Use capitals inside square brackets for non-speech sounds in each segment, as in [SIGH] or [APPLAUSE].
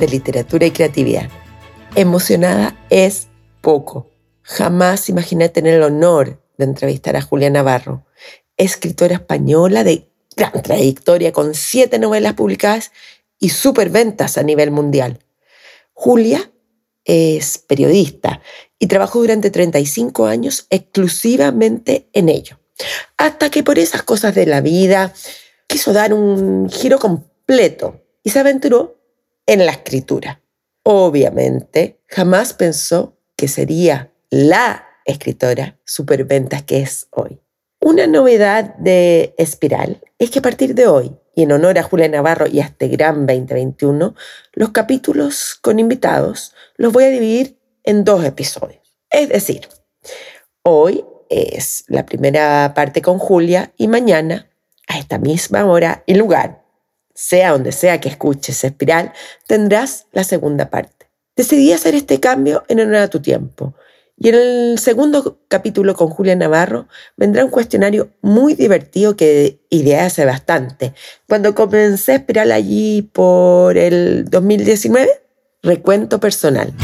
de literatura y creatividad. Emocionada es poco. Jamás imaginé tener el honor de entrevistar a Julia Navarro, escritora española de gran trayectoria con siete novelas publicadas y superventas a nivel mundial. Julia es periodista y trabajó durante 35 años exclusivamente en ello. Hasta que por esas cosas de la vida quiso dar un giro completo y se aventuró en la escritura. Obviamente, jamás pensó que sería la escritora superventas que es hoy. Una novedad de Espiral es que a partir de hoy, y en honor a Julia Navarro y a este gran 2021, los capítulos con invitados los voy a dividir en dos episodios. Es decir, hoy es la primera parte con Julia y mañana, a esta misma hora y lugar, sea donde sea que escuches Espiral, tendrás la segunda parte. Decidí hacer este cambio en honor a tu tiempo. Y en el segundo capítulo con Julia Navarro vendrá un cuestionario muy divertido que ideé hace bastante. Cuando comencé Espiral allí por el 2019, recuento personal.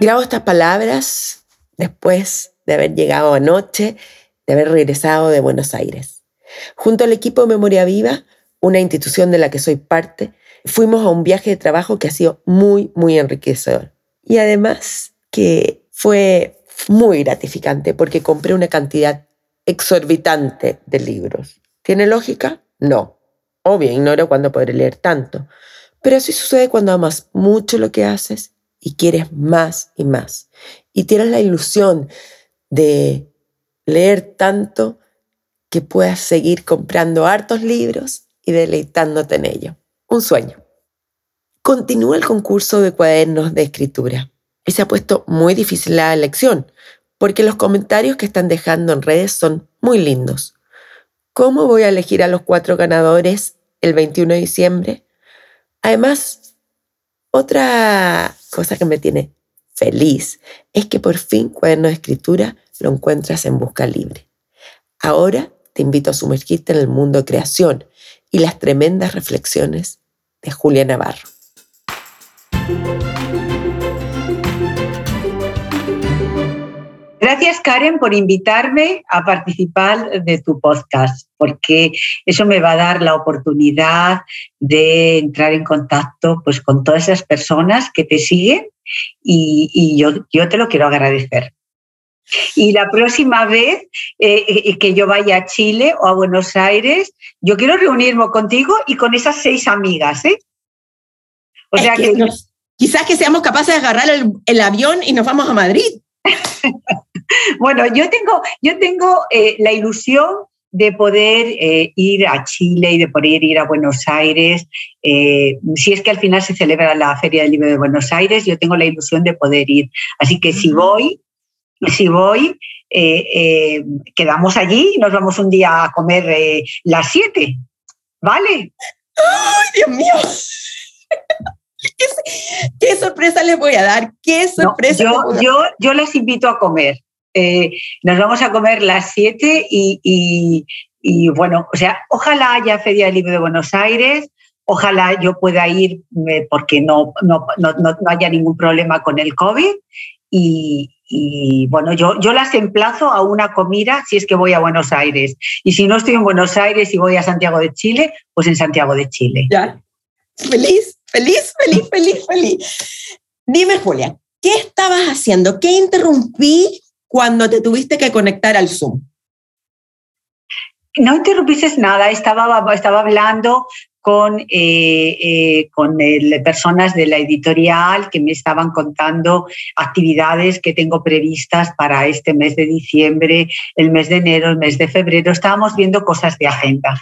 Grabo estas palabras después de haber llegado anoche, de haber regresado de Buenos Aires. Junto al equipo Memoria Viva, una institución de la que soy parte, fuimos a un viaje de trabajo que ha sido muy, muy enriquecedor. Y además que fue muy gratificante porque compré una cantidad exorbitante de libros. ¿Tiene lógica? No. Obvio, ignoro cuándo podré leer tanto. Pero así sucede cuando amas mucho lo que haces y quieres más y más. Y tienes la ilusión de leer tanto que puedas seguir comprando hartos libros y deleitándote en ello. Un sueño. Continúa el concurso de cuadernos de escritura y se ha puesto muy difícil la elección porque los comentarios que están dejando en redes son muy lindos. ¿Cómo voy a elegir a los cuatro ganadores el 21 de diciembre? Además, otra cosa que me tiene feliz es que por fin Cuadernos de Escritura lo encuentras en Busca Libre. Ahora te invito a sumergirte en el mundo de creación y las tremendas reflexiones de Julia Navarro. Gracias, Karen, por invitarme a participar de tu podcast, porque eso me va a dar la oportunidad de entrar en contacto pues, con todas esas personas que te siguen y, yo, yo te lo quiero agradecer. Y la próxima vez eh, eh, que yo vaya a Chile o a Buenos Aires, yo quiero reunirme contigo y con esas seis amigas, ¿eh? O sea que, quizás que seamos capaces de agarrar el, avión y nos vamos a Madrid. [LAUGHS] bueno, yo tengo, yo tengo eh, la ilusión de poder ir a Chile y de poder ir a Buenos Aires. si es que al final se celebra la Feria del Libro de Buenos Aires, yo tengo la ilusión de poder ir. Así que si voy, si voy, eh, eh, quedamos allí y nos vamos un día a comer eh, las siete. ¿Vale? ¡Ay, Dios mío! [LAUGHS] ¿Qué, sorpresa les voy a dar? ¿Qué sorpresa? yo, yo, yo, les invito a comer. nos vamos a comer las siete y, y, bueno, o sea, ojalá haya Feria del Libro de Buenos Aires, ojalá yo pueda ir porque no, no, no, no, haya ningún problema con el COVID y, y bueno, yo, yo las emplazo a una comida si es que voy a Buenos Aires. Y si no estoy en Buenos Aires y voy a Santiago de Chile, pues en Santiago de Chile. Ya. Feliz, feliz, feliz, feliz, feliz. Dime, Julia, ¿qué estabas haciendo? ¿Qué interrumpí cuando te tuviste que conectar al Zoom? No interrumpiste nada, estaba, estaba hablando con, eh, eh, con personas de la editorial que me estaban contando actividades que tengo previstas para este mes de diciembre, el mes de enero, el mes de febrero. Estábamos viendo cosas de agenda.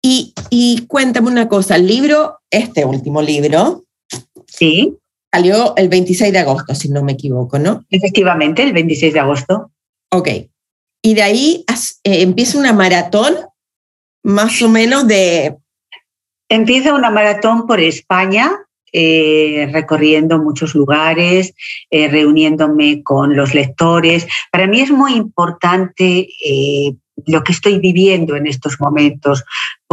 Y, y cuéntame una cosa, el libro, este último libro, sí. salió el 26 de agosto, si no me equivoco, ¿no? Efectivamente, el 26 de agosto. Ok. Y de ahí eh, empieza una maratón, más o menos de... Empieza una maratón por España, eh, recorriendo muchos lugares, eh, reuniéndome con los lectores. Para mí es muy importante lo que estoy viviendo en estos momentos,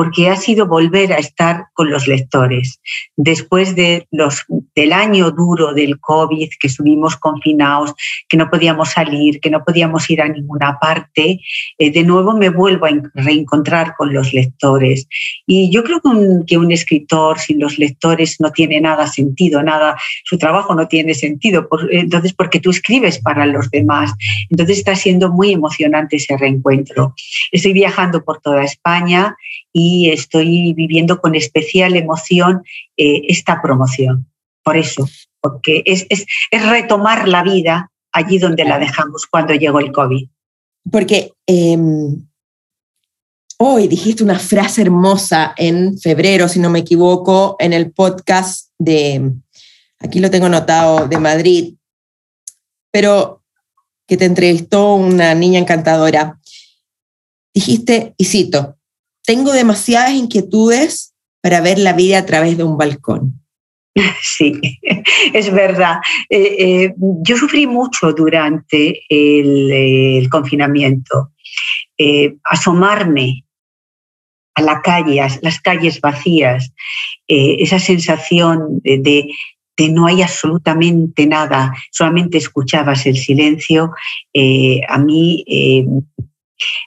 porque ha sido volver a estar con los lectores. Después de los, del año duro del COVID, que estuvimos confinados, que no podíamos salir, que no podíamos ir a ninguna parte, eh, de nuevo me vuelvo a reencontrar con los lectores. Y yo creo que un, que un, escritor sin los lectores no tiene nada sentido, nada, su trabajo no tiene sentido. entonces, porque tú escribes para los demás. Entonces está siendo muy emocionante ese reencuentro. Estoy viajando por toda España y estoy viviendo con especial emoción eh, esta promoción. Por eso, porque es, es, retomar la vida allí donde la dejamos cuando llegó el COVID. Porque em, hoy dijiste una frase hermosa en febrero, si no me equivoco, en el podcast de, aquí lo tengo anotado, de Madrid, pero que te entrevistó una niña encantadora. Dijiste, y cito, tengo demasiadas inquietudes para ver la vida a través de un balcón. [LAUGHS] Sí, [LAUGHS] es verdad. Eh, eh, yo sufrí mucho durante el, confinamiento. Eh, asomarme a la calle, a las calles vacías, esa sensación de, de, no hay absolutamente nada, solamente escuchabas el silencio, a mí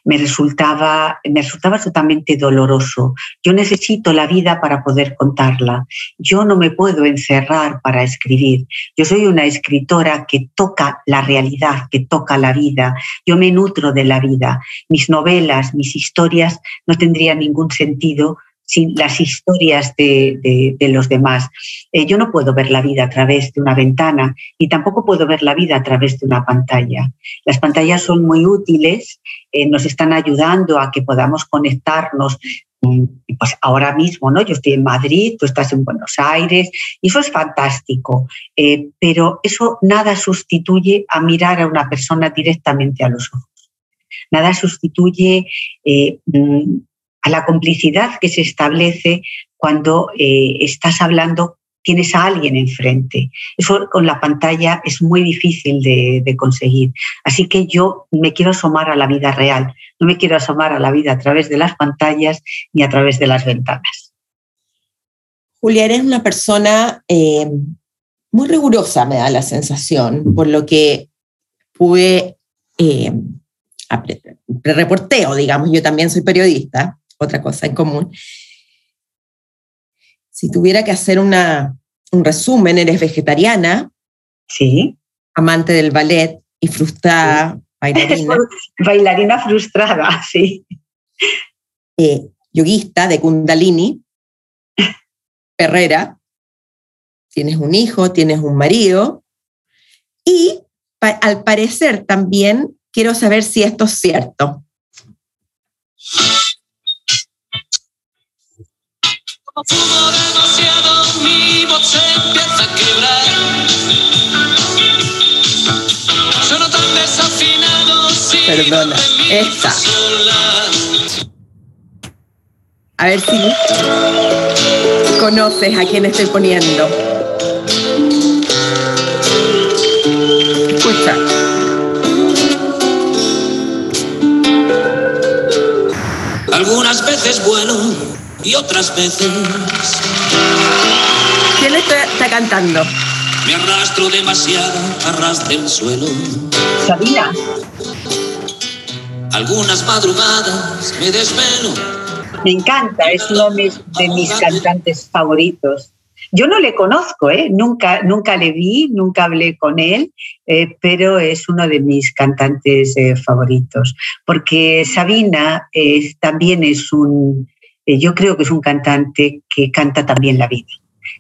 me resultaba, me resultaba totalmente doloroso. Yo necesito la vida para poder contarla. Yo no me puedo encerrar para escribir. Yo soy una escritora que toca la realidad, que toca la vida. Yo me nutro de la vida. Mis novelas, mis historias no tendrían ningún sentido sin las historias de, los demás. Eh, yo no puedo ver la vida a través de una ventana y tampoco puedo ver la vida a través de una pantalla. Las pantallas son muy útiles, eh, nos están ayudando a que podamos conectarnos. Mm, pues ahora mismo, ¿no? Yo estoy en Madrid, tú estás en Buenos Aires, y eso es fantástico, eh, pero eso nada sustituye a mirar a una persona directamente a los ojos. Nada sustituye mm, a la complicidad que se establece cuando eh, estás hablando, tienes a alguien enfrente. Eso con la pantalla es muy difícil de, conseguir. Así que yo me quiero asomar a la vida real, no me quiero asomar a la vida a través de las pantallas ni a través de las ventanas. Julia, eres una persona eh, muy rigurosa, me da la sensación, por lo que pude eh, reporteo, digamos, yo también soy periodista, otra cosa en común. Si tuviera que hacer una, un resumen, eres vegetariana. Sí. Amante del ballet y frustrada, bailarina. [LAUGHS] bailarina frustrada, sí. Eh, yoguista de Kundalini, [LAUGHS] Herrera. Tienes un hijo, tienes un marido. Y al parecer también quiero saber si esto es cierto. Fumo demasiado, mi voz se empieza a quebrar. Sueno tan desafinado, si Perdona, esta. A ver si conoces a quién estoy poniendo. Escucha. Algunas veces bueno y otras veces. ¿Quién está, está cantando? Me arrastro demasiado a del suelo. Sabina. Algunas madrugadas me desvelo. Me encanta, es uno de mis, cantantes favoritos. Yo no le conozco, ¿eh? nunca, nunca le vi, nunca hablé con él, eh, pero es uno de mis cantantes eh, favoritos, porque Sabina también es un, eh, yo creo que es un cantante que canta también la vida.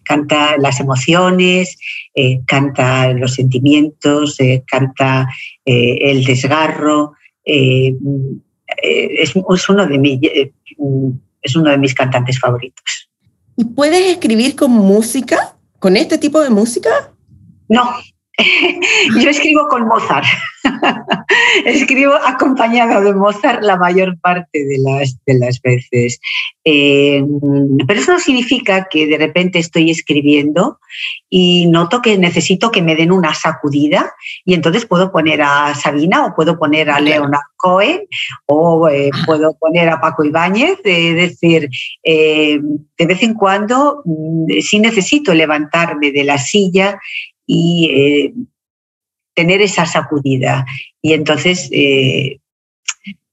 Canta las emociones, eh, canta los sentimientos, eh, canta el desgarro. Es, uno de es uno de mis cantantes favoritos. ¿Y puedes escribir con música? ¿Con este tipo de música? No, [LAUGHS] yo escribo con Mozart. [LAUGHS] escribo acompañado de Mozart la mayor parte de las, de las veces. Eh, pero eso no significa que de repente estoy escribiendo y noto que necesito que me den una sacudida y entonces puedo poner a Sabina o puedo poner a Leonard Cohen o eh, puedo poner a Paco Ibáñez. Es decir, eh, de vez en cuando mm, sí necesito levantarme de la silla y eh, tener esa sacudida. Y entonces eh,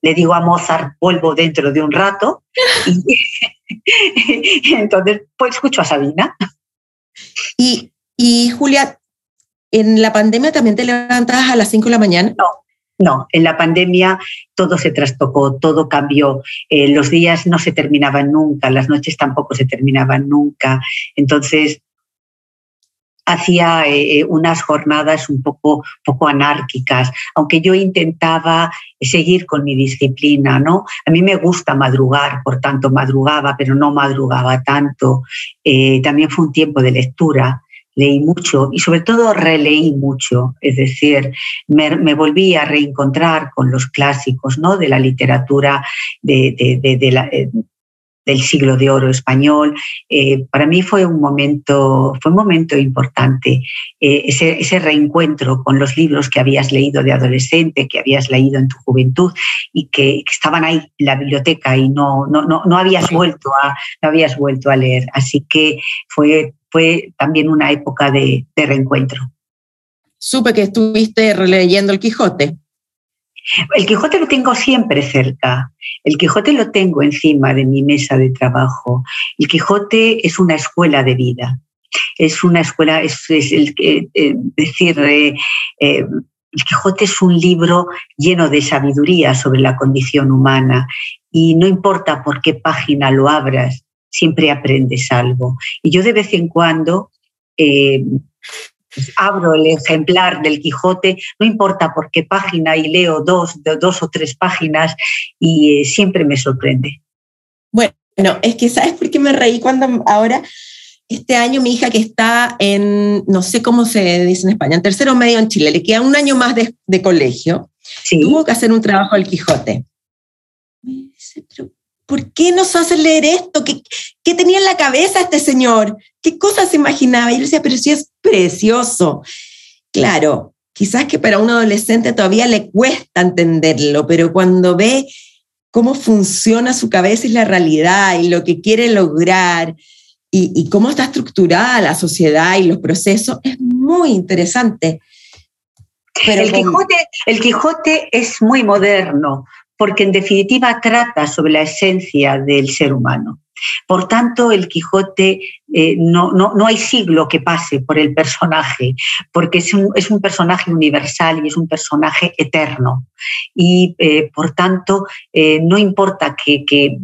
le digo a Mozart, vuelvo dentro de un rato, y, [LAUGHS] entonces pues escucho a Sabina. Y, y, Julia, ¿en la pandemia también te levantabas a las 5 de la mañana? No. No, en la pandemia todo se trastocó, todo cambió. Eh, los días no se terminaban nunca, las noches tampoco se terminaban nunca. Entonces, hacía eh, eh, unas jornadas un poco, poco anárquicas, aunque yo intentaba seguir con mi disciplina, ¿no? A mí me gusta madrugar, por tanto madrugaba, pero no madrugaba tanto. Eh, también fue un tiempo de lectura, leí mucho y sobre todo releí mucho, es decir, me, volví a reencontrar con los clásicos ¿no? de la literatura de, de, la, del siglo de oro español. Eh, para mí fue un momento, fue un momento importante, eh, ese, reencuentro con los libros que habías leído de adolescente, que habías leído en tu juventud y que, estaban ahí en la biblioteca y no, no, no, habías vuelto a, no habías vuelto a leer. Así que fue, fue también una época de, de reencuentro. Supe que estuviste releyendo el Quijote. El Quijote lo tengo siempre cerca. El Quijote lo tengo encima de mi mesa de trabajo. El Quijote es una escuela de vida. Es una escuela, es, el, eh, decir, eh, eh, el Quijote es un libro lleno de sabiduría sobre la condición humana y no importa por qué página lo abras, siempre aprendes algo. Y yo de vez en cuando abro el ejemplar del Quijote, no importa por qué página, y leo dos, dos o tres páginas y eh, siempre me sorprende. Bueno, es que ¿sabes por qué me reí cuando ahora, este año mi hija que está en, no sé cómo se dice en España, en tercero medio en Chile, le queda un año más de, colegio, tuvo que hacer un trabajo del Quijote. ¿Por qué nos hace leer esto? ¿Qué, ¿Qué, tenía en la cabeza este señor? ¿Qué cosas se imaginaba? Y yo decía, pero sí es precioso. Claro, quizás que para un adolescente todavía le cuesta entenderlo, pero cuando ve cómo funciona su cabeza y la realidad y lo que quiere lograr y, cómo está estructurada la sociedad y los procesos, es muy interesante. Pero el, Quijote, el Quijote es muy moderno, porque en definitiva trata sobre la esencia del ser humano. Por tanto, el Quijote eh, no, no, hay siglo que pase por el personaje, porque es un, es un personaje universal y es un personaje eterno. Y eh, por tanto, eh, no importa que, que,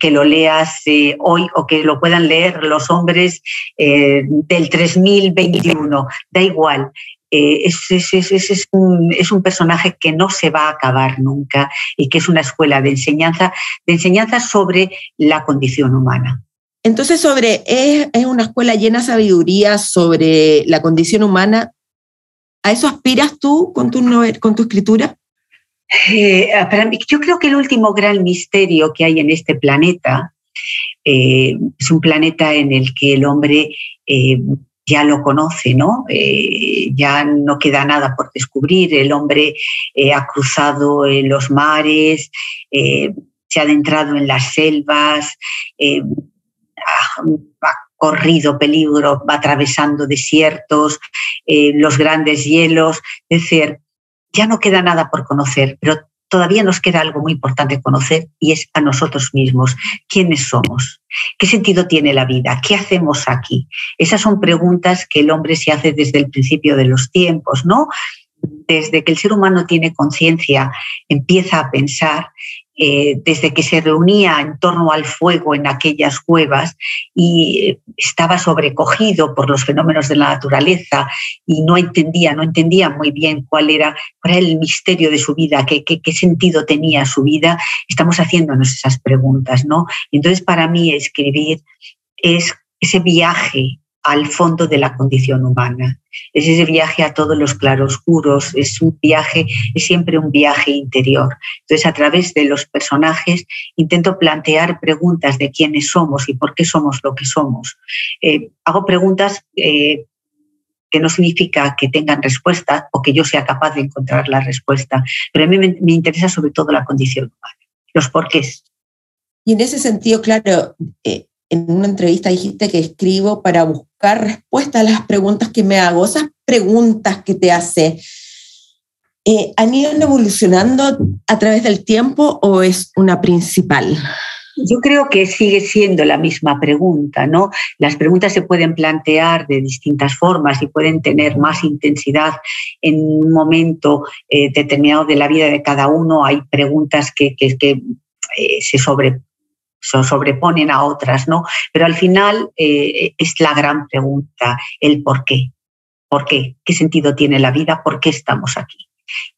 que lo leas hoy o que lo puedan leer los hombres del 3021, da igual. Eh, es, un, personaje que no se va a acabar nunca y que es una escuela de enseñanza, de enseñanza sobre la condición humana. Entonces, sobre, es, una escuela llena de sabiduría sobre la condición humana. ¿A eso aspiras tú con tu, con tu escritura? Eh, yo creo que el último gran misterio que hay en este planeta eh, es un planeta en el que el hombre ya lo conoce, ¿no? Eh, ya no queda nada por descubrir. El hombre eh, ha cruzado eh, los mares, se ha adentrado en las selvas, ha, corrido peligro, va atravesando desiertos, los grandes hielos. Es decir, ya no queda nada por conocer, pero todavía nos queda algo muy importante conocer y es a nosotros mismos. ¿Quiénes somos? ¿Qué sentido tiene la vida? ¿Qué hacemos aquí? Esas son preguntas que el hombre se hace desde el principio de los tiempos, ¿no? Desde que el ser humano tiene conciencia, empieza a pensar eh, desde que se reunía en torno al fuego en aquellas cuevas y estaba sobrecogido por los fenómenos de la naturaleza y no entendía, no entendía muy bien cuál era, el misterio de su vida, qué, qué, qué sentido tenía su vida, estamos haciéndonos esas preguntas, ¿no? entonces para mí escribir es ese viaje al fondo de la condición humana. Es ese viaje a todos los claroscuros, es un viaje, es siempre un viaje interior. Entonces, a través de los personajes intento plantear preguntas de quiénes somos y por qué somos lo que somos. Eh, hago preguntas eh, que no significa que tengan respuesta o que yo sea capaz de encontrar la respuesta, pero a mí me, interesa sobre todo la condición humana, los porqués. Y en ese sentido, claro, eh, en una entrevista dijiste que escribo para buscar respuesta a las preguntas que me hago. Esas preguntas que te hace, eh, ¿han ido evolucionando a través del tiempo o es una principal? Yo creo que sigue siendo la misma pregunta, ¿no? Las preguntas se pueden plantear de distintas formas y pueden tener más intensidad en un momento eh, determinado de la vida de cada uno. Hay preguntas que, que, que eh, se sobre se sobreponen a otras, ¿no? Pero al final eh, es la gran pregunta, el por qué. ¿Por qué? ¿Qué sentido tiene la vida? ¿Por qué estamos aquí?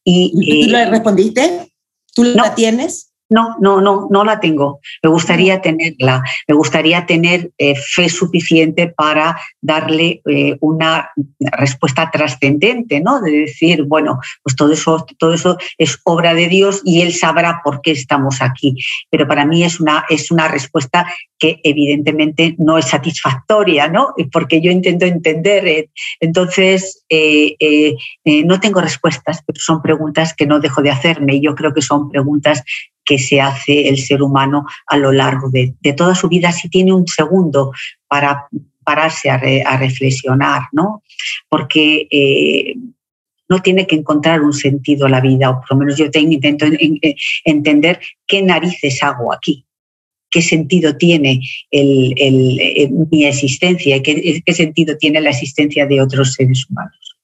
Y, ¿Tú eh, le respondiste? ¿Tú la tienes? No, no, no, no la tengo. Me gustaría tenerla. Me gustaría tener eh, fe suficiente para darle eh, una respuesta trascendente, ¿no? De decir, bueno, pues todo eso, todo eso es obra de Dios y Él sabrá por qué estamos aquí. Pero para mí es una, es una respuesta que evidentemente no es satisfactoria, ¿no? Porque yo intento entender. Eh, entonces, no tengo respuestas, pero son preguntas que no dejo de hacerme. Y yo creo que son preguntas que se hace el ser humano a lo largo de, toda su vida, si tiene un segundo para pararse a, reflexionar, ¿no? Porque eh, no tiene que encontrar un sentido a la vida, o por lo menos yo tengo, intento entender qué narices hago aquí, qué sentido tiene mi existencia, qué, qué sentido tiene la existencia de otros seres humanos.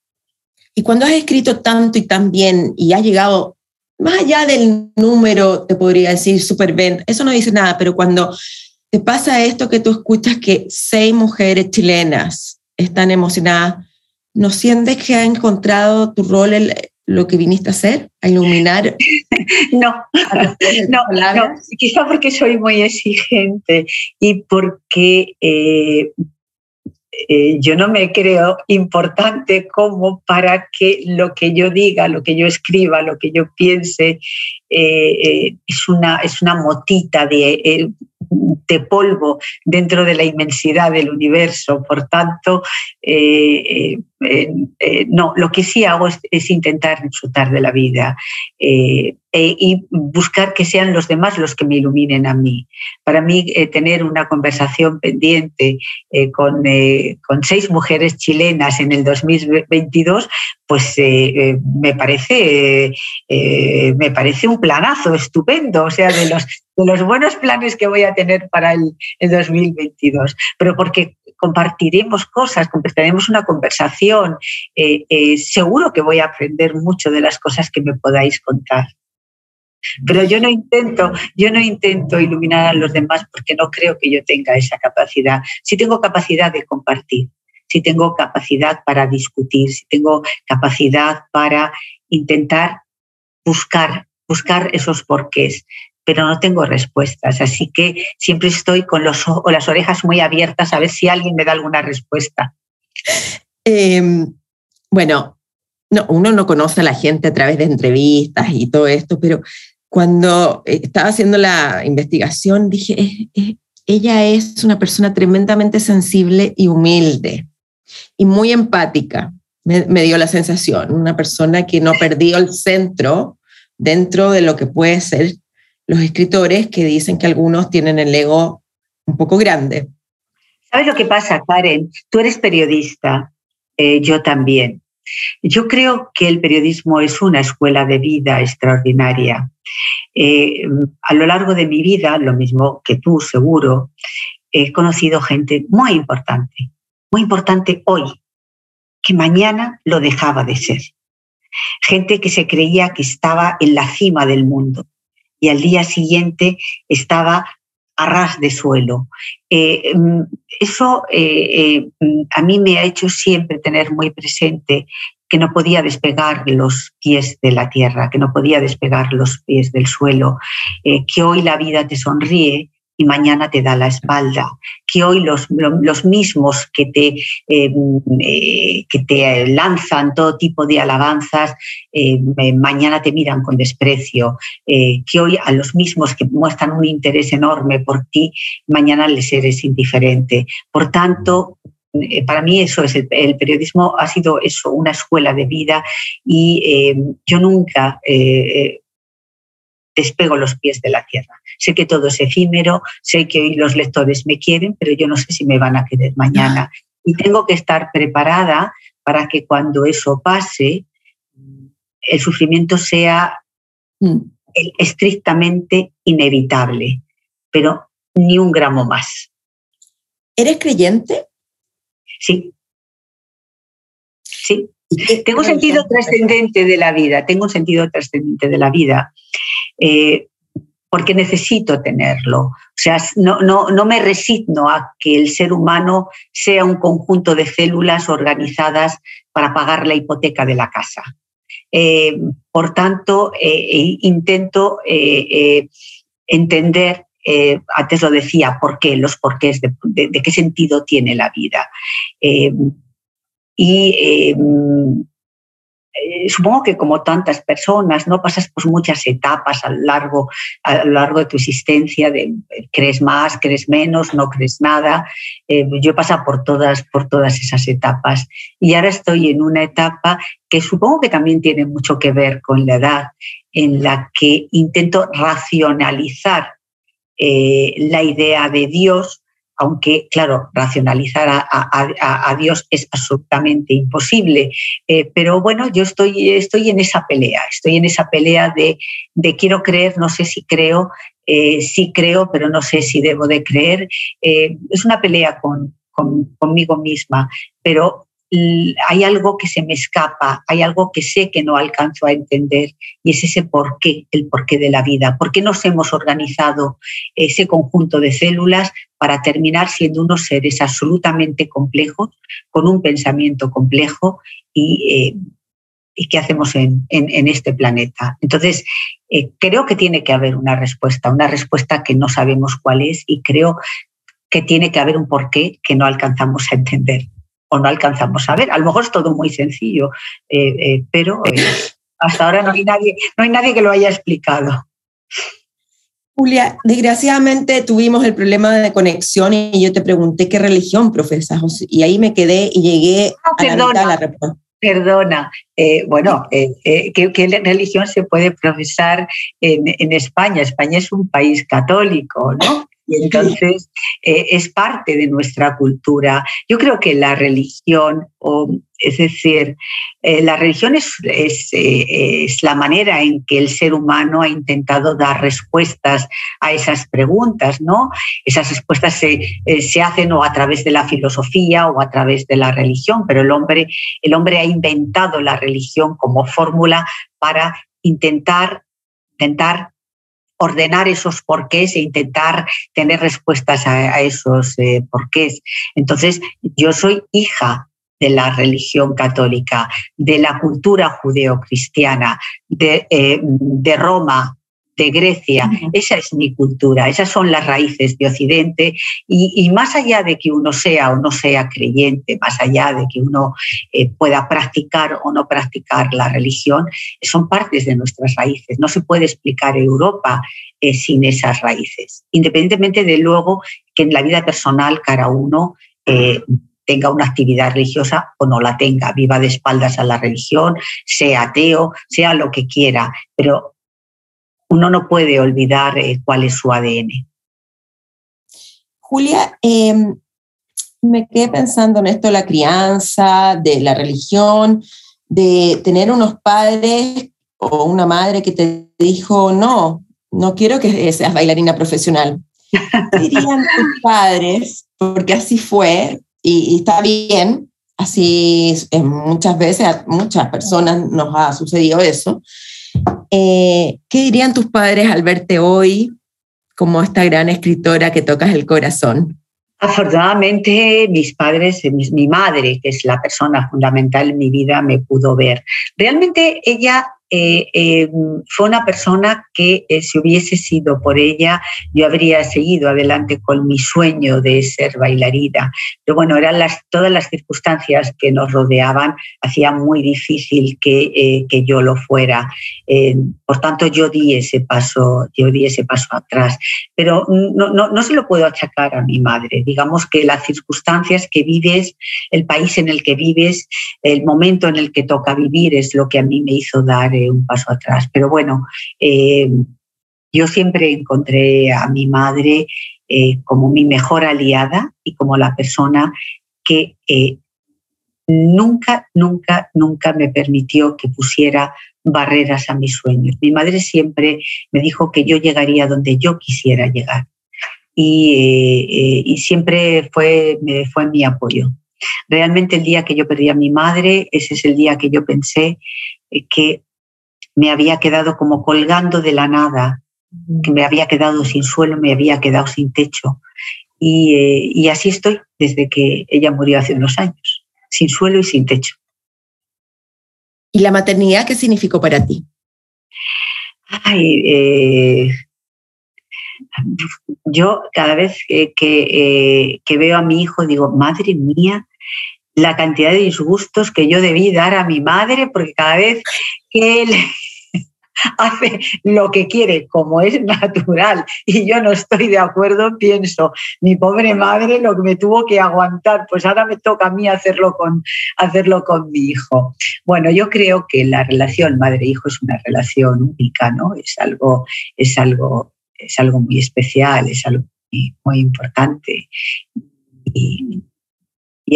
Y cuando has escrito tanto y tan bien y has llegado más allá del número, te podría decir Supervent, eso no dice nada, pero cuando te pasa esto que tú escuchas que seis mujeres chilenas están emocionadas, ¿no sientes que ha encontrado tu rol en lo que viniste a hacer, a iluminar? [LAUGHS] no, [LAUGHS] no, no, quizá porque soy muy exigente y porque eh, eh, yo no me creo importante como para que lo que yo diga, lo que yo escriba, lo que yo piense, eh, eh, es, una, es una motita de, de, polvo dentro de la inmensidad del universo. Por tanto, no, lo que sí hago es, intentar disfrutar de la vida. Eh, y buscar que sean los demás los que me iluminen a mí. Para mí, eh, tener una conversación pendiente eh, con, con, seis mujeres chilenas en el 2022, pues me, parece, me parece un planazo estupendo, o sea, de los, de los buenos planes que voy a tener para el, el 2022. Pero porque compartiremos cosas, compartiremos una conversación, seguro que voy a aprender mucho de las cosas que me podáis contar. Pero yo no intento, yo no intento iluminar a los demás porque no creo que yo tenga esa capacidad. Si tengo capacidad de compartir, si tengo capacidad para discutir, si tengo capacidad para intentar buscar, buscar esos porqués, pero no tengo respuestas. Así que siempre estoy con los, o las orejas muy abiertas a ver si alguien me da alguna respuesta. Em, bueno, no, uno no conoce a la gente a través de entrevistas y todo esto, pero cuando estaba haciendo la investigación dije, ella es una persona tremendamente sensible y humilde y muy empática. Me, dio la sensación, una persona que no perdió el centro dentro de lo que puede ser los escritores que dicen que algunos tienen el ego un poco grande. ¿Sabes lo que pasa, Karen? Tú eres periodista, eh, yo también. Yo creo que el periodismo es una escuela de vida extraordinaria. Eh, a lo largo de mi vida, lo mismo que tú seguro, he conocido gente muy importante, muy importante hoy, que mañana lo dejaba de ser. Gente que se creía que estaba en la cima del mundo y al día siguiente estaba a ras de suelo. Eh, mm, eso eh, eh, a mí me ha hecho siempre tener muy presente que no podía despegar los pies de la tierra, que no podía despegar los pies del suelo, que hoy la vida te sonríe y mañana te da la espalda, que hoy los, los mismos que te, eh, eh, que te lanzan todo tipo de alabanzas, eh, mañana te miran con desprecio, que hoy a los mismos que muestran un interés enorme por ti, mañana les eres indiferente. Por tanto, para mí eso es el, periodismo ha sido eso una escuela de vida y yo nunca despego los pies de la tierra. Sé que todo es efímero, sé que hoy los lectores me quieren, pero yo no sé si me van a querer mañana. Y tengo que estar preparada para que cuando eso pase, el sufrimiento sea mm. estrictamente inevitable, pero ni un gramo más. ¿Eres creyente? Sí. Sí. Tengo un sentido trascendente de la vida, tengo un sentido trascendente de la vida. Eh, porque necesito tenerlo. O sea, no, no, me resigno a que el ser humano sea un conjunto de células organizadas para pagar la hipoteca de la casa. Eh, por tanto, eh, intento entender, antes lo decía, por qué, los porqués, de, de qué sentido tiene la vida. Y eh, supongo que como tantas personas, ¿no? Pasas por muchas etapas a lo largo, a largo de tu existencia, eh, crees más, crees menos, no crees nada. Eh, yo he pasado por todas, por todas esas etapas y ahora estoy en una etapa que supongo que también tiene mucho que ver con la edad, en la que intento racionalizar la idea de Dios aunque, claro, racionalizar a, Dios es absolutamente imposible. Eh, pero bueno, yo estoy, estoy en esa pelea, estoy en esa pelea de, quiero creer, no sé si creo, eh, sí creo, pero no sé si debo de creer. Eh, es una pelea con, conmigo misma, pero hay algo que se me escapa, hay algo que sé que no alcanzo a entender y es ese porqué, el porqué de la vida. ¿Por qué nos hemos organizado ese conjunto de células para terminar siendo unos seres absolutamente complejos, con un pensamiento complejo y, eh, qué hacemos en, este planeta? Entonces, eh, creo que tiene que haber una respuesta, una respuesta que no sabemos cuál es y creo que tiene que haber un porqué que no alcanzamos a entender o no alcanzamos a ver. A lo mejor es todo muy sencillo, eh, eh, pero eh, hasta ahora no hay, nadie, no hay nadie que lo haya explicado. Julia, desgraciadamente tuvimos el problema de conexión y yo te pregunté qué religión profesas y ahí me quedé y llegué ah, a la la respuesta. Perdona, bueno, ¿qué, religión se puede profesar en, en, España? España es un país católico, ¿no? Y entonces eh, es parte de nuestra cultura. Yo creo que la religión, es decir, eh, la religión es, eh, es, la manera en que el ser humano ha intentado dar respuestas a esas preguntas, ¿no? Esas respuestas se, se hacen o a través de la filosofía o a través de la religión, pero el hombre, el hombre ha inventado la religión como fórmula para intentar, intentar ordenar esos porqués e intentar tener respuestas a, esos eh, porqués. Entonces, yo soy hija de la religión católica, de la cultura judeocristiana, de, eh, de Roma, de Grecia. Esa es mi cultura, esas son las raíces de Occidente y, más allá de que uno sea o no sea creyente, más allá de que uno eh, pueda practicar o no practicar la religión, son partes de nuestras raíces. No se puede explicar Europa eh, sin esas raíces, independientemente de luego que en la vida personal cada uno eh, tenga una actividad religiosa o no la tenga, viva de espaldas a la religión, sea ateo, sea lo que quiera, pero uno no puede olvidar eh, cuál es su ADN. Julia, em, me quedé pensando en esto la crianza, de la religión, de tener unos padres o una madre que te dijo, no, no quiero que seas bailarina profesional. dirían tus padres? Porque así fue y, y está bien, así muchas veces a muchas personas nos ha sucedido eso. Eh, ¿Qué dirían tus padres al verte hoy como esta gran escritora que tocas el corazón? Afortunadamente, mis padres, mi madre, que es la persona fundamental en mi vida, me pudo ver. Realmente ella eh, eh, fue una persona que eh, si hubiese sido por ella, yo habría seguido adelante con mi sueño de ser bailarina. Pero bueno, eran las, todas las circunstancias que nos rodeaban, hacía muy difícil que, que yo lo fuera. por tanto, yo di ese paso, yo di ese paso atrás. Pero no, no, no se lo puedo achacar a mi madre. Digamos que las circunstancias que vives, el país en el que vives, el momento en el que toca vivir es lo que a mí me hizo dar un paso atrás. Pero bueno, eh, yo siempre encontré a mi madre eh, como mi mejor aliada y como la persona que eh, nunca, nunca, nunca me permitió que pusiera barreras a mis sueños. Mi madre siempre me dijo que yo llegaría donde yo quisiera llegar y, y siempre fue, fue mi apoyo. Realmente el día que yo perdí a mi madre, ese es el día que yo pensé que me había quedado como colgando de la nada, que me había quedado sin suelo, me había quedado sin techo. Eh, y, así estoy desde que ella murió hace unos años, sin suelo y sin techo. ¿Y la maternidad qué significó para ti? Ay, eh, yo cada vez que, eh, que, veo a mi hijo digo, madre mía, la cantidad de disgustos que yo debí dar a mi madre, porque cada vez que él [LAUGHS] hace lo que quiere, como es natural, y yo no estoy de acuerdo, pienso, mi pobre madre lo que me tuvo que aguantar, pues ahora me toca a mí hacerlo con, hacerlo con mi hijo. Bueno, yo creo que la relación madre-hijo es una relación única, ¿no? Es algo, es algo, es algo muy especial, es algo muy, importante. Y,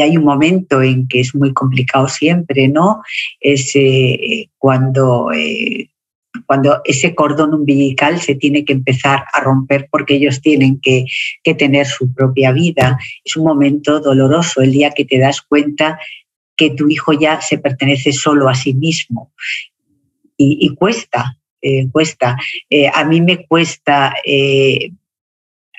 hay un momento en que es muy complicado siempre, ¿no? Es eh, cuando eh, cuando ese cordón umbilical se tiene que empezar a romper porque ellos tienen que, tener su propia vida. Es un momento doloroso el día que te das cuenta que tu hijo ya se pertenece solo a sí mismo. Y, cuesta, eh, cuesta. Eh, a mí me cuesta eh,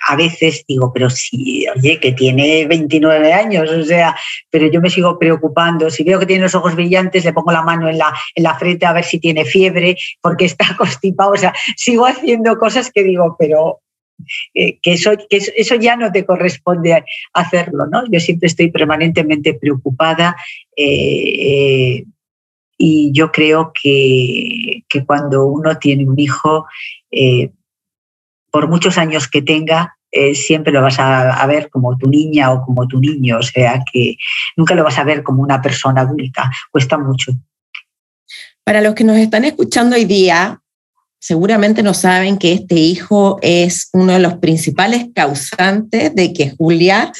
a veces digo, pero sí, oye, que tiene 29 años, o sea, pero yo me sigo preocupando. Si veo que tiene los ojos brillantes, le pongo la mano en la, en la frente a ver si tiene fiebre, porque está [LAUGHS] constipado. O sea, sigo haciendo cosas que digo, pero eh, que, eso, que eso ya no te corresponde hacerlo, ¿no? Yo siempre estoy permanentemente preocupada. Eh, eh, y yo creo que, que, cuando uno tiene un hijo, por muchos años que tenga, eh, siempre lo vas a, ver como tu niña o como tu niño, o sea que nunca lo vas a ver como una persona adulta, cuesta mucho. Para los que nos están escuchando hoy día, seguramente no saben que este hijo es uno de los principales causantes de que Julia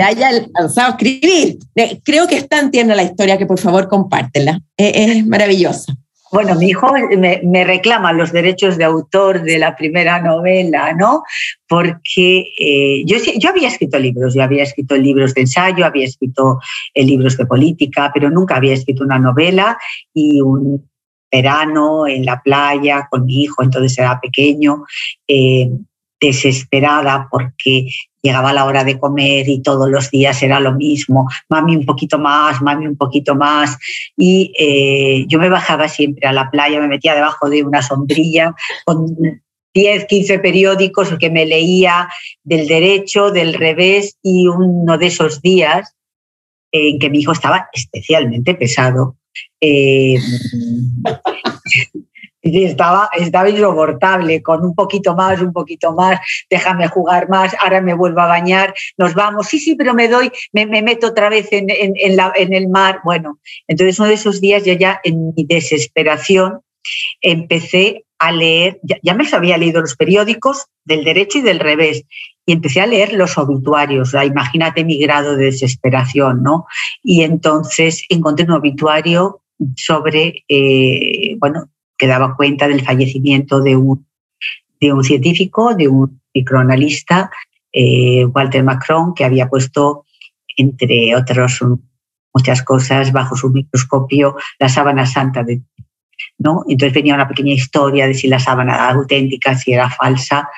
haya alcanzado a escribir. Eh, creo que es tan tierna la historia que por favor compártela. Es maravillosa. Bueno, mi hijo me, reclama los derechos de autor de la primera novela, ¿no? Porque eh, yo, yo había escrito libros, yo había escrito libros de ensayo, había escrito eh, libros de política, pero nunca había escrito una novela y un verano en la playa con mi hijo, entonces era pequeño, eh, desesperada porque llegaba la hora de comer y todos los días era lo mismo, mami un poquito más, mami un poquito más. Y eh, yo me bajaba siempre a la playa, me metía debajo de una sombrilla con 10, 15 periódicos que me leía del derecho, del revés y uno de esos días en que mi hijo estaba especialmente pesado. Eh, estaba, estaba insoportable, con un poquito más, un poquito más, déjame jugar más, ahora me vuelvo a bañar, nos vamos, sí, sí, pero me doy, me, meto otra vez en, en, el mar. Bueno, entonces uno de esos días yo ya en mi desesperación empecé a leer, ya, me había leído los periódicos del derecho y del revés, y empecé a leer los obituarios, imagínate mi grado de desesperación, ¿no? Y entonces encontré un obituario sobre, eh, bueno, que daba cuenta del fallecimiento de un, de un científico, de un microanalista, eh, Walter Macron, que había puesto, entre otras muchas cosas, bajo su microscopio la sábana santa de ¿no? Entonces venía una pequeña historia de si la sábana era auténtica, si era falsa.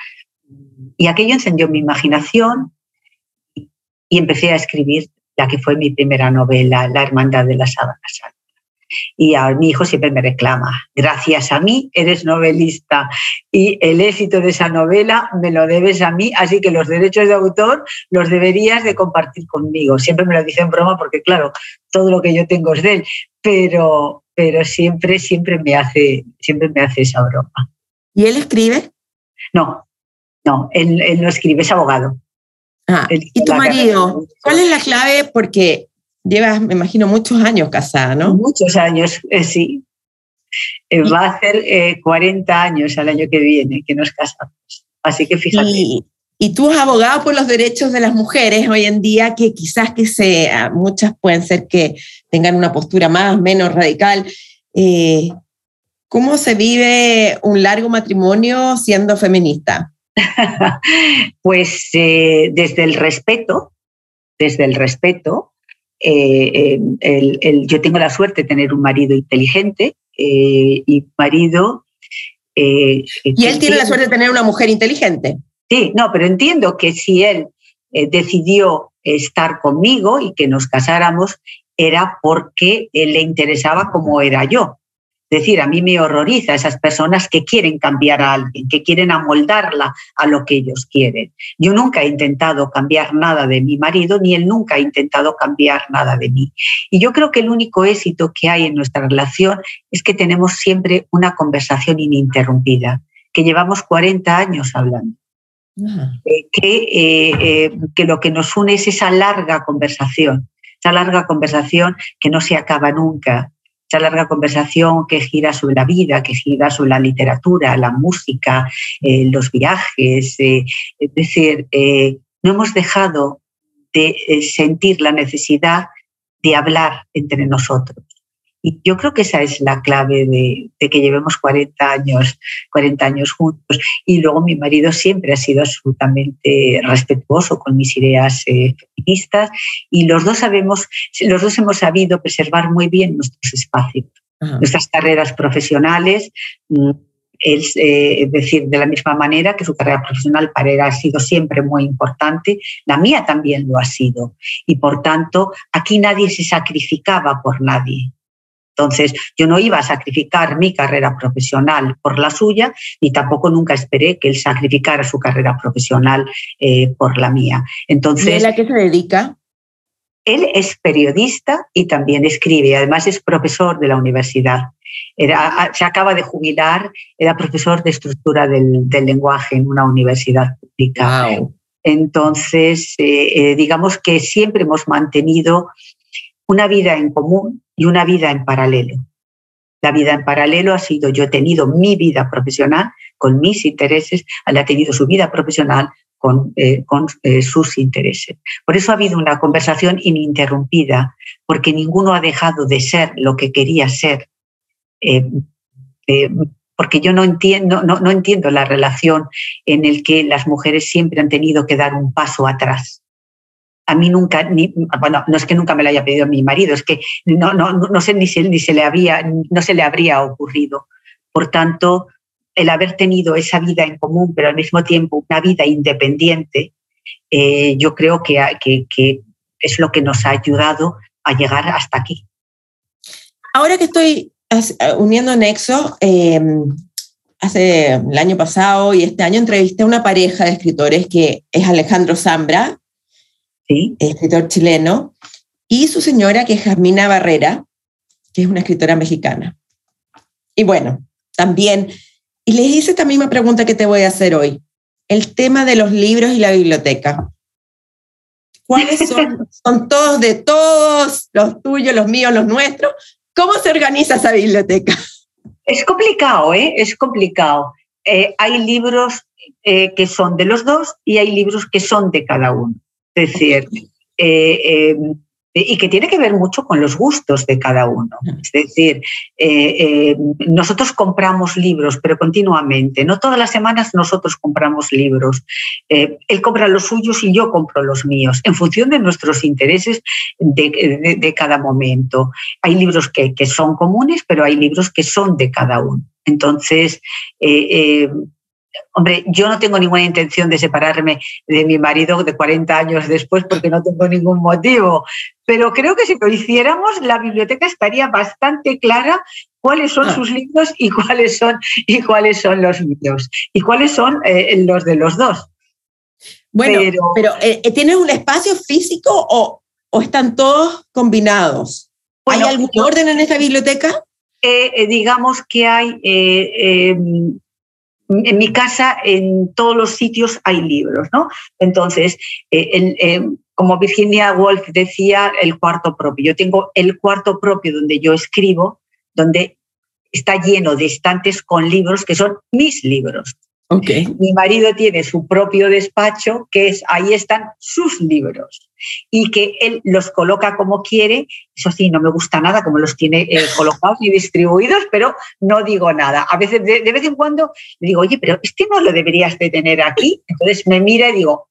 Y aquello encendió mi imaginación y empecé a escribir la que fue mi primera novela, La Hermandad de la Sábana Santa. Y a mi hijo siempre me reclama, gracias a mí eres novelista y el éxito de esa novela me lo debes a mí, así que los derechos de autor los deberías de compartir conmigo. Siempre me lo dice en broma porque claro, todo lo que yo tengo es de él, pero, pero siempre, siempre me hace, siempre me hace esa broma. ¿Y él escribe? No, no, él, él no escribe, es abogado. Ah, ¿Y tu marido? ¿Cuál es la clave? Porque llevas, me imagino, muchos años casada, ¿no? Muchos años, eh, sí. Eh, va a hacer 40 eh, años al año que viene que nos casamos. Así que fíjate. Y, tú has abogado por los derechos de las mujeres hoy en día, que quizás que sea, muchas pueden ser que tengan una postura más, menos radical. ¿Cómo se vive un largo matrimonio siendo feminista? [LAUGHS] pues eh, desde el respeto, desde el respeto, eh, yo tengo la suerte de tener un marido inteligente eh, y marido... y él tiene la suerte de tener una mujer inteligente. Sí, no, pero entiendo que si él decidió estar conmigo y que nos casáramos era porque le interesaba como era yo decir, a mí me horroriza esas personas que quieren cambiar a alguien, que quieren amoldarla a lo que ellos quieren. Yo nunca he intentado cambiar nada de mi marido, ni él nunca ha intentado cambiar nada de mí. Y yo creo que el único éxito que hay en nuestra relación es que tenemos siempre una conversación ininterrumpida, que llevamos 40 años hablando. Eh, que, eh, eh, que lo que nos une es esa larga conversación, esa larga conversación que no se acaba nunca, larga conversación que gira sobre la vida, que gira sobre la literatura, la música, eh, los viajes. Eh, es decir, eh, no hemos dejado de sentir la necesidad de hablar entre nosotros. Y yo creo que esa es la clave de, que llevemos 40 años, 40 años juntos. Y luego mi marido siempre ha sido absolutamente respetuoso con mis ideas eh, feministas y los dos sabemos, los dos hemos sabido preservar muy bien nuestros espacios, nuestras carreras profesionales. Mm, es eh, decir, de la misma manera que su carrera profesional para él ha sido siempre muy importante, la mía también lo ha sido. Y por tanto, aquí nadie se sacrificaba por nadie. Entonces, yo no iba a sacrificar mi carrera profesional por la suya, ni tampoco nunca esperé que él sacrificara su carrera profesional eh, por la mía. Entonces, ¿Y a qué se dedica? Él es periodista y también escribe, además es profesor de la universidad. se acaba de jubilar, era profesor de estructura del, lenguaje en una universidad pública. Entonces, eh, eh, digamos que siempre hemos mantenido una vida en común y una vida en paralelo. La vida en paralelo ha sido, yo he tenido mi vida profesional con mis intereses, él ha tenido su vida profesional con, eh, con eh, sus intereses. Por eso ha habido una conversación ininterrumpida, porque ninguno ha dejado de ser lo que quería ser. Eh, porque yo no entiendo, no, no entiendo la relación en el que las mujeres siempre han tenido que dar un paso atrás a mí nunca, ni, bueno, no es que nunca me lo haya pedido mi marido, es que no, no, no sé ni, ni se le había, no se le habría ocurrido. Por tanto, el haber tenido esa vida en común, pero al mismo tiempo una vida independiente, eh, yo creo que, es lo que nos ha ayudado a llegar hasta aquí. Ahora que estoy uniendo Nexo, em, hace el año pasado y este año entrevisté a una pareja de escritores que es Alejandro Zambra, escritor chileno, y su señora, que es Jasmina Barrera, que es una escritora mexicana. Y bueno, también, y les hice esta misma pregunta que te voy a hacer hoy, el tema de los libros y la biblioteca. ¿Cuáles son? [LAUGHS] son todos de todos, los tuyos, los míos, los nuestros. ¿Cómo se organiza esa biblioteca? Es complicado, ¿eh? Es complicado. Eh, hay libros eh, que son de los dos y hay libros que son de cada uno. Es decir, eh, eh, y que tiene que ver mucho con los gustos de cada uno. Es decir, eh, eh, nosotros compramos libros, pero continuamente. No todas las semanas nosotros compramos libros. Eh, él compra los suyos y yo compro los míos, en función de nuestros intereses de, cada momento. Hay libros que, que, son comunes, pero hay libros que son de cada uno. Entonces, Hombre, yo no tengo ninguna intención de separarme de mi marido de 40 años después porque no tengo ningún motivo, pero creo que si lo hiciéramos, la biblioteca estaría bastante clara cuáles son ah. sus libros y cuáles son, y cuáles son los míos y cuáles son eh, los de los dos. Bueno, pero, eh, eh, ¿tienes un espacio físico o, están todos combinados? ¿Hay algún orden en esta biblioteca? digamos que hay em, en mi casa, en todos los sitios hay libros, ¿no? Entonces, eh, eh, como Virginia Woolf decía, el cuarto propio. Yo tengo el cuarto propio donde yo escribo, donde está lleno de estantes con libros que son mis libros. Mi marido tiene su propio despacho, que es ahí están sus libros y que él los coloca como quiere. Eso sí, no me gusta nada como los tiene eh, [LAUGHS] colocados y distribuidos, pero no digo nada. A veces, de, vez en cuando, le digo, oye, pero este no lo deberías de tener aquí. Entonces me mira y digo,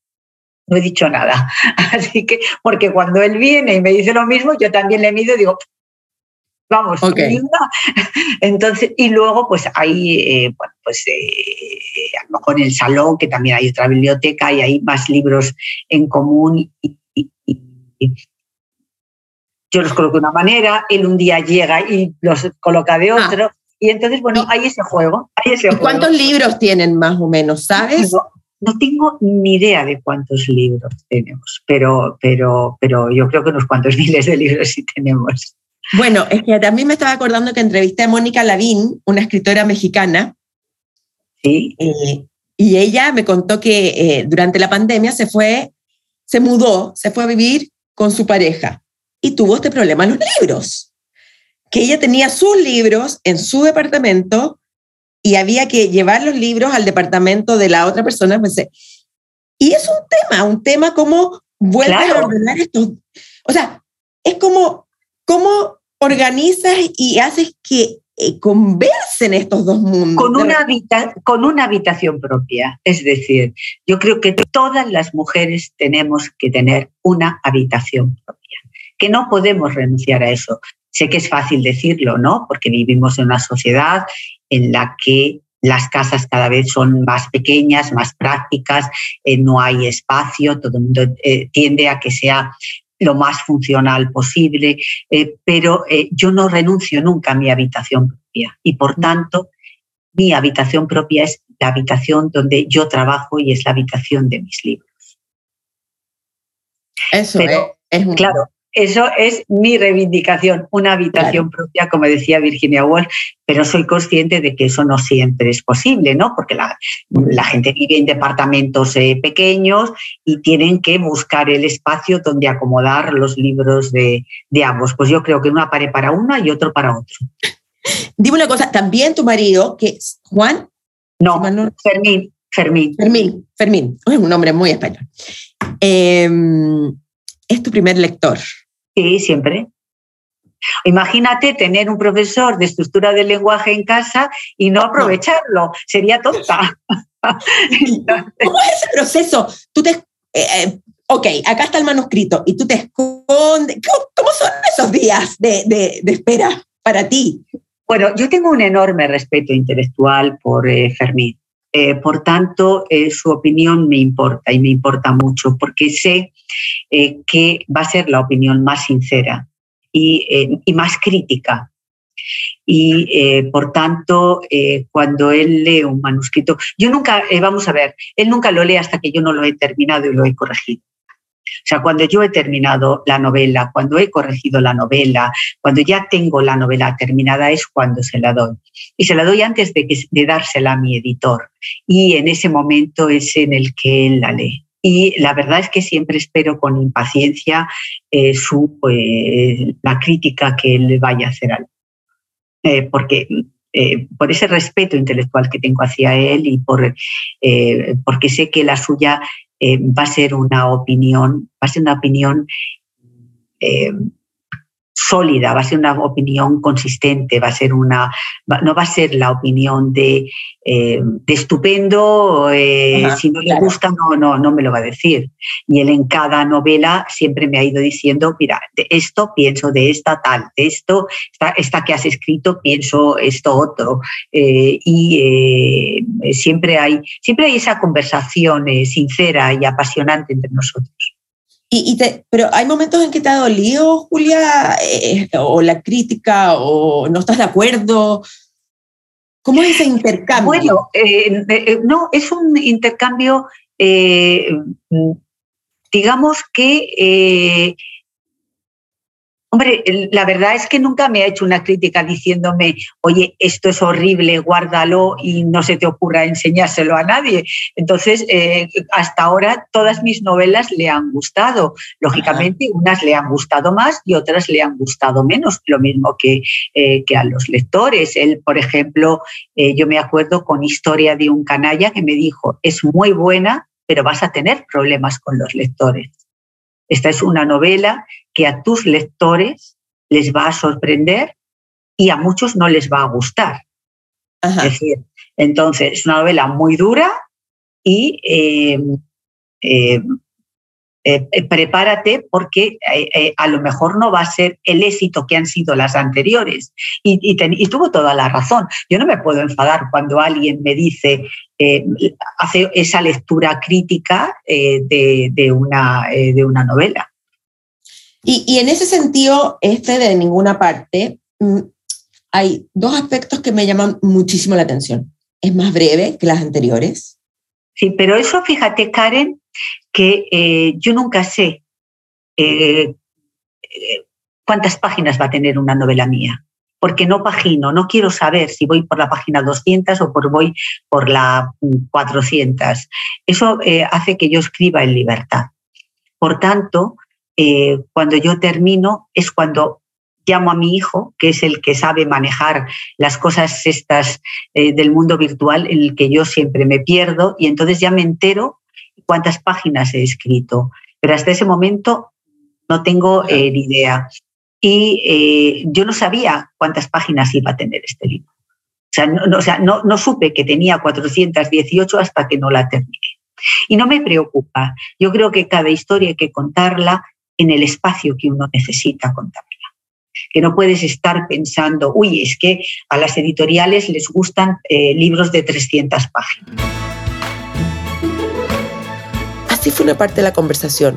no he dicho nada. [LAUGHS] Así que, porque cuando él viene y me dice lo mismo, yo también le mido y digo, vamos, [LAUGHS] entonces, y luego pues hay, eh, bueno, pues eh, a lo mejor en el salón, que también hay otra biblioteca y hay más libros en común y, yo los coloco de una manera, él un día llega y los coloca de ah. otro. Y entonces, bueno, hay ese juego. Hay ese ¿Cuántos libros tienen más o menos, sabes? No, tengo ni idea de cuántos libros tenemos, pero, pero, pero yo creo que unos cuantos [LAUGHS] miles de libros sí tenemos. Bueno, es que también me estaba acordando que entrevisté a Mónica Lavín, una escritora mexicana. Sí. Eh, y ella me contó que eh, durante la pandemia se fue se mudó, se fue a vivir con su pareja y tuvo este problema en los libros, que ella tenía sus libros en su departamento y había que llevar los libros al departamento de la otra persona. Pues, y es un tema, un tema como vuelve a ordenar estos. O sea, es como cómo organizas y haces que eh, conversen estos dos mundos. Con una, con una habitación propia. Es decir, yo creo que todas las mujeres tenemos que tener una habitación propia, que no podemos renunciar a eso. Sé que es fácil decirlo, ¿no? Porque vivimos en una sociedad en la que las casas cada vez son más pequeñas, más prácticas, eh, no hay espacio, todo el mundo eh, tiende a que sea lo más funcional posible, eh, pero eh, yo no renuncio nunca a mi habitación propia y por tanto mi habitación propia es la habitación donde yo trabajo y es la habitación de mis libros. Eso es, claro. Eso es mi reivindicación, una habitación propia, como decía Virginia Woolf, pero soy consciente de que eso no siempre es posible, ¿no? Porque la, gente vive en departamentos eh, pequeños y tienen que buscar el espacio donde acomodar los libros de, ambos. Pues yo creo que una pared para uno y otro para otro. Dime una cosa, también tu marido, que es Juan. No, Fermín. Fermín. Fermín, Fermín, es un nombre muy español. Em, es tu primer lector. Sí, siempre. Imagínate tener un profesor de estructura del lenguaje en casa y no aprovecharlo. Sería tonta. [LAUGHS] ¿Cómo es ese proceso? Tú te, eh, eh, ok, acá está el manuscrito y tú te escondes. ¿Cómo, son esos días de, espera para ti? Bueno, yo tengo un enorme respeto intelectual por eh, Fermín. Por tanto, su opinión me importa y me importa mucho porque sé que va a ser la opinión más sincera eh, y, más crítica. Y eh, por tanto, eh, cuando él lee un manuscrito, yo nunca, vamos a ver, él nunca lo lee hasta que yo no lo he terminado y lo he corregido. O sea, cuando yo he terminado la novela, cuando he corregido la novela, cuando ya tengo la novela terminada, es cuando se la doy. Y se la doy antes de, que, de dársela a mi editor. Y en ese momento es en el que él la lee y la verdad es que siempre espero con impaciencia eh, su, eh, la crítica que él vaya a hacer al eh, porque por ese respeto intelectual que tengo hacia él y por, porque sé que la suya va a ser una opinión, va a ser una opinión eh, sólida, va a ser una opinión consistente, va a ser una, no va a ser la opinión de, eh, estupendo, eh, si no le gusta no, no, no me lo va a decir. Y él en cada novela siempre me ha ido diciendo, mira, de esto pienso de esta tal, de esto, esta, que has escrito pienso esto otro. Eh, y siempre, hay, siempre hay esa conversación sincera y apasionante entre nosotros. Y, pero hay momentos en que te ha dolido, Julia, eh, o la crítica, o no estás de acuerdo. ¿Cómo es ese intercambio? Bueno, eh, eh, no, es un intercambio, digamos que Hombre, la verdad es que nunca me ha hecho una crítica diciéndome, oye, esto es horrible, guárdalo y no se te ocurra enseñárselo a nadie. Entonces, eh, hasta ahora todas mis novelas le han gustado. Lógicamente, unas le han gustado más y otras le han gustado menos, lo mismo que, eh, que a los lectores. Él, por ejemplo, eh, yo me acuerdo con Historia de un canalla que me dijo, es muy buena, pero vas a tener problemas con los lectores. Esta es una novela que a tus lectores les va a sorprender y a muchos no les va a gustar. Es decir, entonces es una novela muy dura y eh, eh, eh, prepárate porque a lo mejor no va a ser el éxito que han sido las anteriores. Y, tuvo toda la razón. Yo no me puedo enfadar cuando alguien me dice, hace esa lectura crítica de, una, de una novela. Y, en ese sentido, este de ninguna parte, mm, hay dos aspectos que me llaman muchísimo la atención. Es más breve que las anteriores. Sí, pero eso fíjate, Karen, que eh, yo nunca sé eh, eh, cuántas páginas va a tener una novela mía, porque no pagino, no quiero saber si voy por la página 200 o por voy por la 400. Eso hace que yo escriba en libertad. Por tanto, cuando yo termino es cuando llamo a mi hijo, que es el que sabe manejar las cosas estas eh, del mundo virtual en el que yo siempre me pierdo y entonces ya me entero cuántas páginas he escrito. Pero hasta ese momento no tengo eh, ni idea. Y yo no sabía cuántas páginas iba a tener este libro. O sea, no, o sea no, no supe que tenía 418 hasta que no la terminé. Y no me preocupa. Yo creo que cada historia hay que contarla en el espacio que uno necesita contarla. Que no puedes estar pensando, uy, es que a las editoriales les gustan eh, libros de 300 páginas. Así fue una parte de la conversación.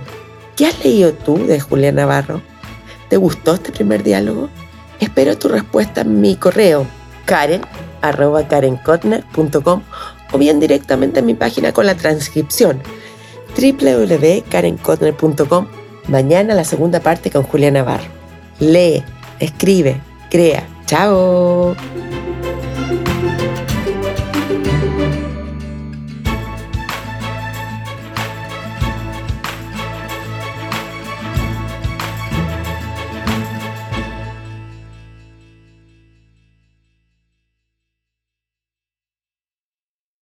¿Qué has leído tú de Julia Navarro? ¿Te gustó este primer diálogo? Espero tu respuesta en mi correo karen o bien directamente en mi página con la transcripción www.karenkotner.com Mañana la segunda parte con Julia Navarro. Lee, escribe, crea. ¡Chao!